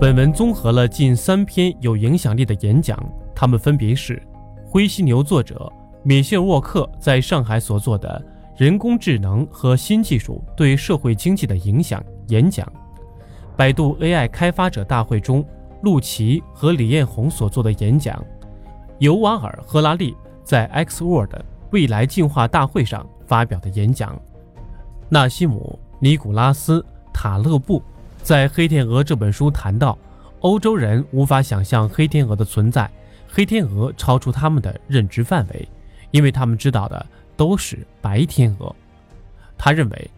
本文综合了近三篇有影响力的演讲，他们分别是《灰犀牛》作者米歇尔·沃克在上海所做的《人工智能和新技术对社会经济的影响》演讲，百度 AI 开发者大会中陆琪和李彦宏所做的演讲，尤瓦尔·赫拉利在 X World 未来进化大会上发表的演讲，纳西姆·尼古拉斯·塔勒布。在《黑天鹅》这本书谈到，欧洲人无法想象黑天鹅的存在，黑天鹅超出他们的认知范围，因为他们知道的都是白天鹅。他认为，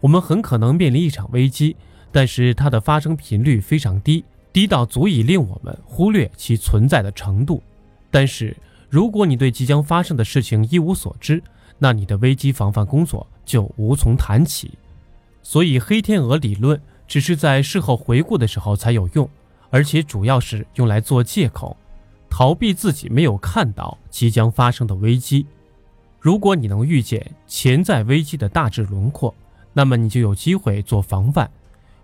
我们很可能面临一场危机，但是它的发生频率非常低，低到足以令我们忽略其存在的程度。但是，如果你对即将发生的事情一无所知，那你的危机防范工作就无从谈起。所以，黑天鹅理论。只是在事后回顾的时候才有用，而且主要是用来做借口，逃避自己没有看到即将发生的危机。如果你能预见潜在危机的大致轮廓，那么你就有机会做防范。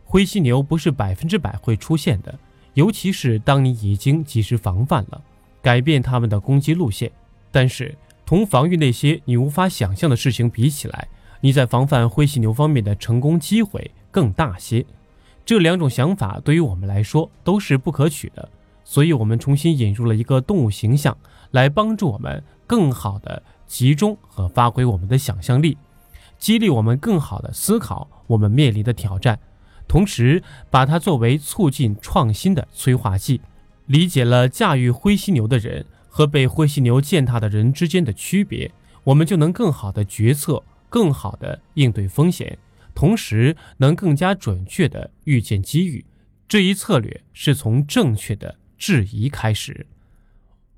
灰犀牛不是百分之百会出现的，尤其是当你已经及时防范了，改变他们的攻击路线。但是，同防御那些你无法想象的事情比起来，你在防范灰犀牛方面的成功机会更大些。这两种想法对于我们来说都是不可取的，所以我们重新引入了一个动物形象，来帮助我们更好的集中和发挥我们的想象力，激励我们更好的思考我们面临的挑战，同时把它作为促进创新的催化剂。理解了驾驭灰犀牛的人和被灰犀牛践踏的人之间的区别，我们就能更好的决策，更好的应对风险。同时，能更加准确地预见机遇。这一策略是从正确的质疑开始。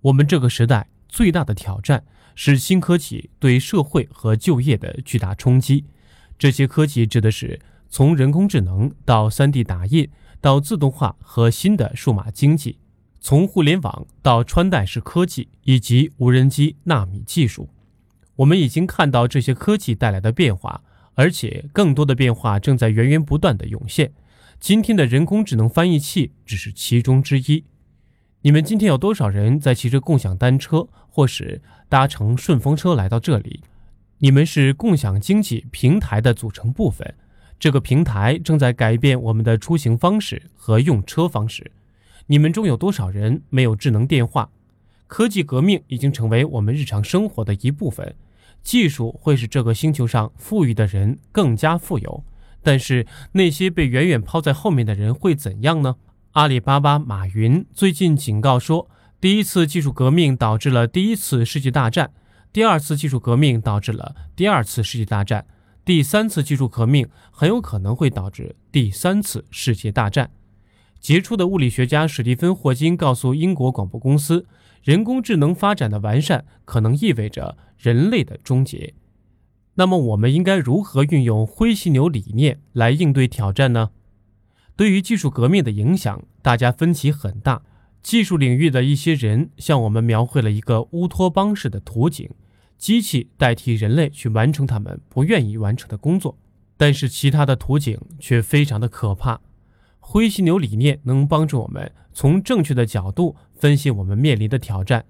我们这个时代最大的挑战是新科技对社会和就业的巨大冲击。这些科技指的是从人工智能到 3D 打印，到自动化和新的数码经济；从互联网到穿戴式科技以及无人机、纳米技术。我们已经看到这些科技带来的变化。而且，更多的变化正在源源不断的涌现。今天的人工智能翻译器只是其中之一。你们今天有多少人在骑着共享单车，或是搭乘顺风车来到这里？你们是共享经济平台的组成部分。这个平台正在改变我们的出行方式和用车方式。你们中有多少人没有智能电话？科技革命已经成为我们日常生活的一部分。技术会使这个星球上富裕的人更加富有，但是那些被远远抛在后面的人会怎样呢？阿里巴巴马云最近警告说，第一次技术革命导致了第一次世界大战，第二次技术革命导致了第二次世界大战，第三次技术革命很有可能会导致第三次世界大战。杰出的物理学家史蒂芬·霍金告诉英国广播公司。人工智能发展的完善可能意味着人类的终结。那么，我们应该如何运用灰犀牛理念来应对挑战呢？对于技术革命的影响，大家分歧很大。技术领域的一些人向我们描绘了一个乌托邦式的图景：机器代替人类去完成他们不愿意完成的工作。但是，其他的图景却非常的可怕。灰犀牛理念能帮助我们从正确的角度。分析我们面临的挑战，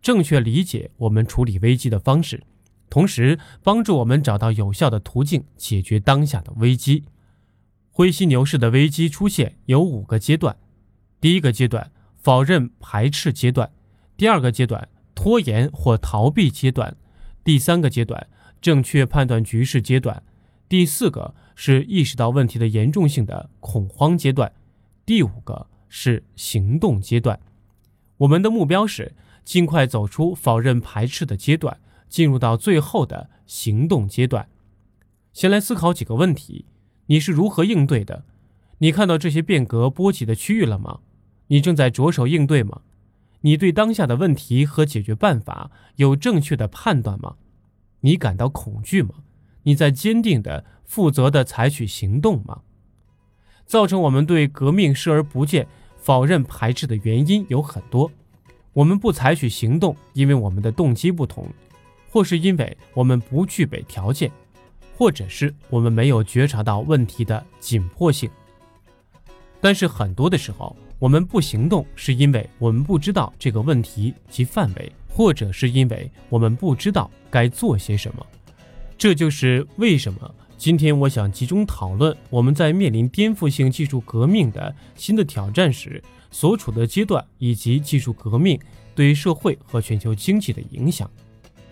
正确理解我们处理危机的方式，同时帮助我们找到有效的途径解决当下的危机。灰犀牛式的危机出现有五个阶段：第一个阶段，否认排斥阶段；第二个阶段，拖延或逃避阶段；第三个阶段，正确判断局势阶段；第四个是意识到问题的严重性的恐慌阶段；第五个是行动阶段。我们的目标是尽快走出否认排斥的阶段，进入到最后的行动阶段。先来思考几个问题：你是如何应对的？你看到这些变革波及的区域了吗？你正在着手应对吗？你对当下的问题和解决办法有正确的判断吗？你感到恐惧吗？你在坚定的、负责的采取行动吗？造成我们对革命视而不见。否认排斥的原因有很多，我们不采取行动，因为我们的动机不同，或是因为我们不具备条件，或者是我们没有觉察到问题的紧迫性。但是很多的时候，我们不行动，是因为我们不知道这个问题及范围，或者是因为我们不知道该做些什么。这就是为什么今天我想集中讨论我们在面临颠覆性技术革命的新的挑战时所处的阶段，以及技术革命对社会和全球经济的影响。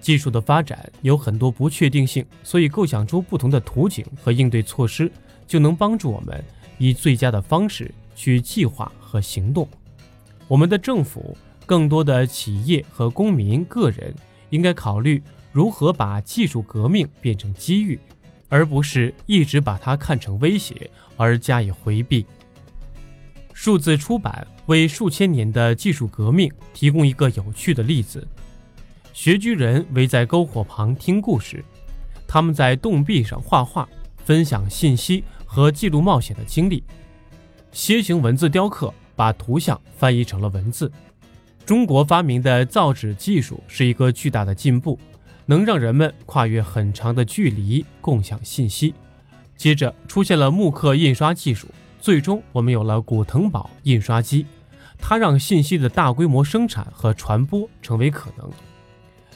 技术的发展有很多不确定性，所以构想出不同的图景和应对措施，就能帮助我们以最佳的方式去计划和行动。我们的政府、更多的企业和公民个人应该考虑如何把技术革命变成机遇，而不是一直把它看成威胁而加以回避。数字出版为数千年的技术革命提供一个有趣的例子。学居人围在篝火旁听故事，他们在洞壁上画画，分享信息和记录冒险的经历。楔形文字雕刻把图像翻译成了文字。中国发明的造纸技术是一个巨大的进步，能让人们跨越很长的距离共享信息。接着出现了木刻印刷技术，最终我们有了古腾堡印刷机，它让信息的大规模生产和传播成为可能。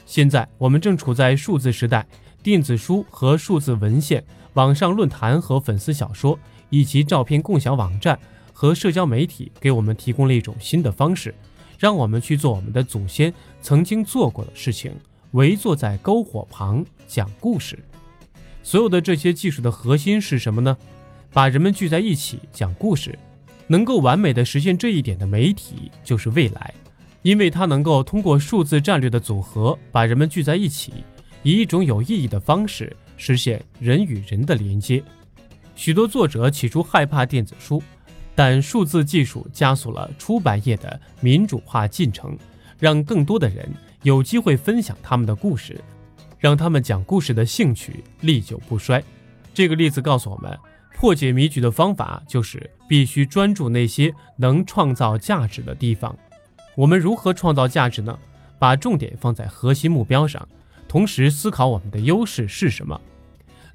现在我们正处在数字时代，电子书和数字文献、网上论坛和粉丝小说，以及照片共享网站和社交媒体，给我们提供了一种新的方式，让我们去做我们的祖先曾经做过的事情——围坐在篝火旁讲故事。所有的这些技术的核心是什么呢？把人们聚在一起讲故事，能够完美的实现这一点的媒体就是未来。因为它能够通过数字战略的组合，把人们聚在一起，以一种有意义的方式实现人与人的连接。许多作者起初害怕电子书，但数字技术加速了出版业的民主化进程，让更多的人有机会分享他们的故事，让他们讲故事的兴趣历久不衰。这个例子告诉我们，破解迷局的方法就是必须专注那些能创造价值的地方。我们如何创造价值呢？把重点放在核心目标上，同时思考我们的优势是什么。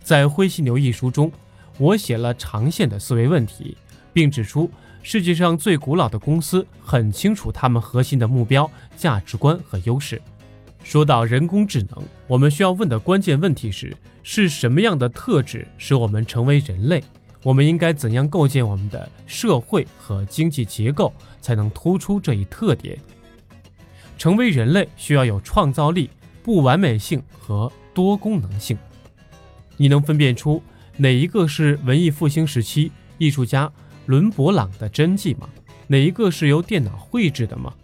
在《灰犀牛》一书中，我写了长线的思维问题，并指出世界上最古老的公司很清楚他们核心的目标、价值观和优势。说到人工智能，我们需要问的关键问题是：是什么样的特质使我们成为人类？我们应该怎样构建我们的社会和经济结构，才能突出这一特点？成为人类需要有创造力、不完美性和多功能性。你能分辨出哪一个是文艺复兴时期艺术家伦勃朗的真迹吗？哪一个是由电脑绘制的吗？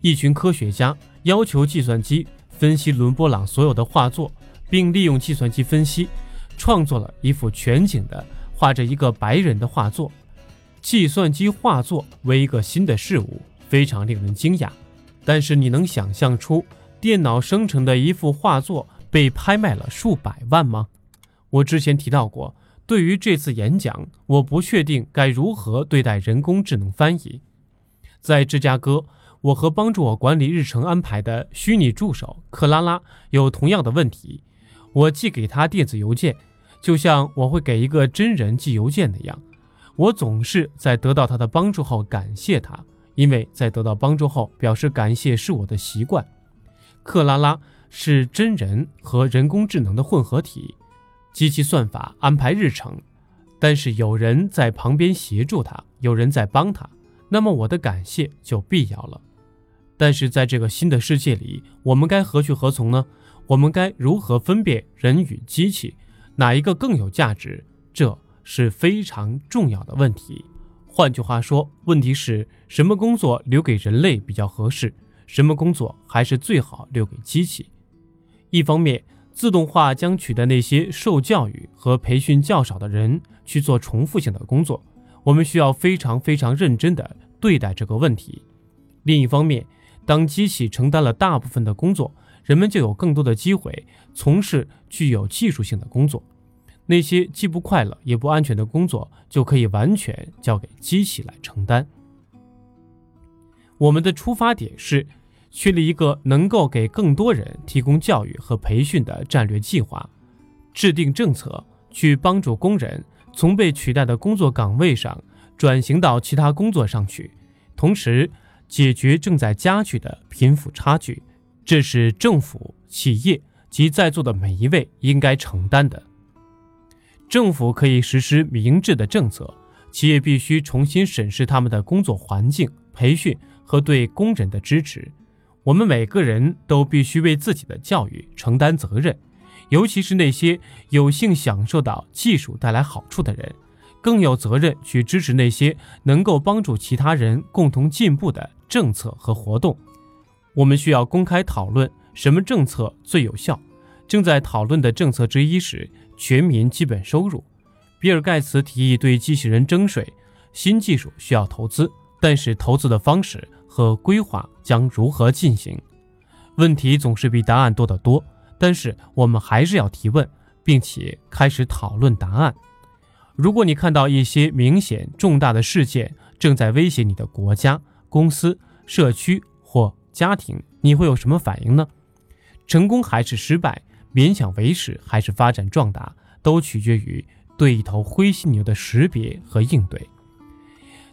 一群科学家要求计算机分析伦勃朗所有的画作，并利用计算机分析创作了一幅全景的。画着一个白人的画作，计算机画作为一个新的事物，非常令人惊讶。但是你能想象出电脑生成的一幅画作被拍卖了数百万吗？我之前提到过，对于这次演讲，我不确定该如何对待人工智能翻译。在芝加哥，我和帮助我管理日程安排的虚拟助手克拉拉有同样的问题，我寄给他电子邮件。就像我会给一个真人寄邮件那样，我总是在得到他的帮助后感谢他，因为在得到帮助后表示感谢是我的习惯。克拉拉是真人和人工智能的混合体，机器算法安排日程，但是有人在旁边协助他，有人在帮他，那么我的感谢就必要了。但是在这个新的世界里，我们该何去何从呢？我们该如何分辨人与机器？哪一个更有价值？这是非常重要的问题。换句话说，问题是什么工作留给人类比较合适？什么工作还是最好留给机器？一方面，自动化将取代那些受教育和培训较少的人去做重复性的工作，我们需要非常非常认真地对待这个问题。另一方面，当机器承担了大部分的工作，人们就有更多的机会从事具有技术性的工作，那些既不快乐也不安全的工作就可以完全交给机器来承担。我们的出发点是确立一个能够给更多人提供教育和培训的战略计划，制定政策去帮助工人从被取代的工作岗位上转型到其他工作上去，同时解决正在加剧的贫富差距。这是政府、企业及在座的每一位应该承担的。政府可以实施明智的政策，企业必须重新审视他们的工作环境、培训和对工人的支持。我们每个人都必须为自己的教育承担责任，尤其是那些有幸享受到技术带来好处的人，更有责任去支持那些能够帮助其他人共同进步的政策和活动。我们需要公开讨论什么政策最有效。正在讨论的政策之一是全民基本收入。比尔·盖茨提议对机器人征税。新技术需要投资，但是投资的方式和规划将如何进行？问题总是比答案多得多。但是我们还是要提问，并且开始讨论答案。如果你看到一些明显重大的事件正在威胁你的国家、公司、社区或家庭，你会有什么反应呢？成功还是失败？勉强维持还是发展壮大，都取决于对一头灰犀牛的识别和应对。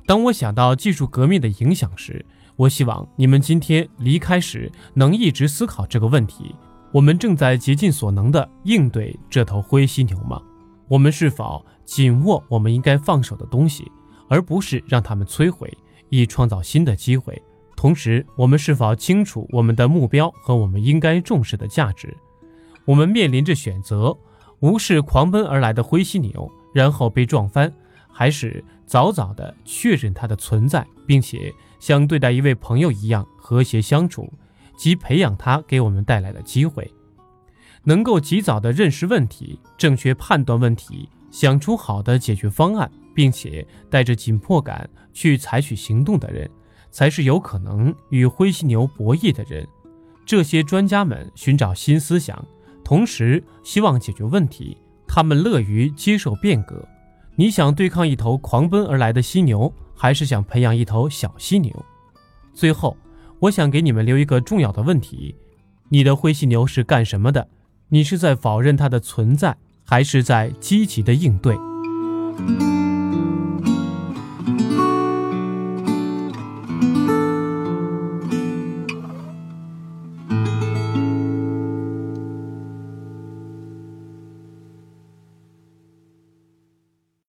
当我想到技术革命的影响时，我希望你们今天离开时能一直思考这个问题：我们正在竭尽所能地应对这头灰犀牛吗？我们是否紧握我们应该放手的东西，而不是让它们摧毁，以创造新的机会？同时，我们是否清楚我们的目标和我们应该重视的价值？我们面临着选择：无视狂奔而来的灰犀牛，然后被撞翻，还是早早地确认它的存在，并且像对待一位朋友一样和谐相处，及培养它给我们带来的机会？能够及早地认识问题、正确判断问题、想出好的解决方案，并且带着紧迫感去采取行动的人，才是有可能与灰犀牛博弈的人。这些专家们寻找新思想。同时，希望解决问题，他们乐于接受变革。你想对抗一头狂奔而来的犀牛，还是想培养一头小犀牛？最后，我想给你们留一个重要的问题：你的灰犀牛是干什么的？你是在否认它的存在，还是在积极的应对？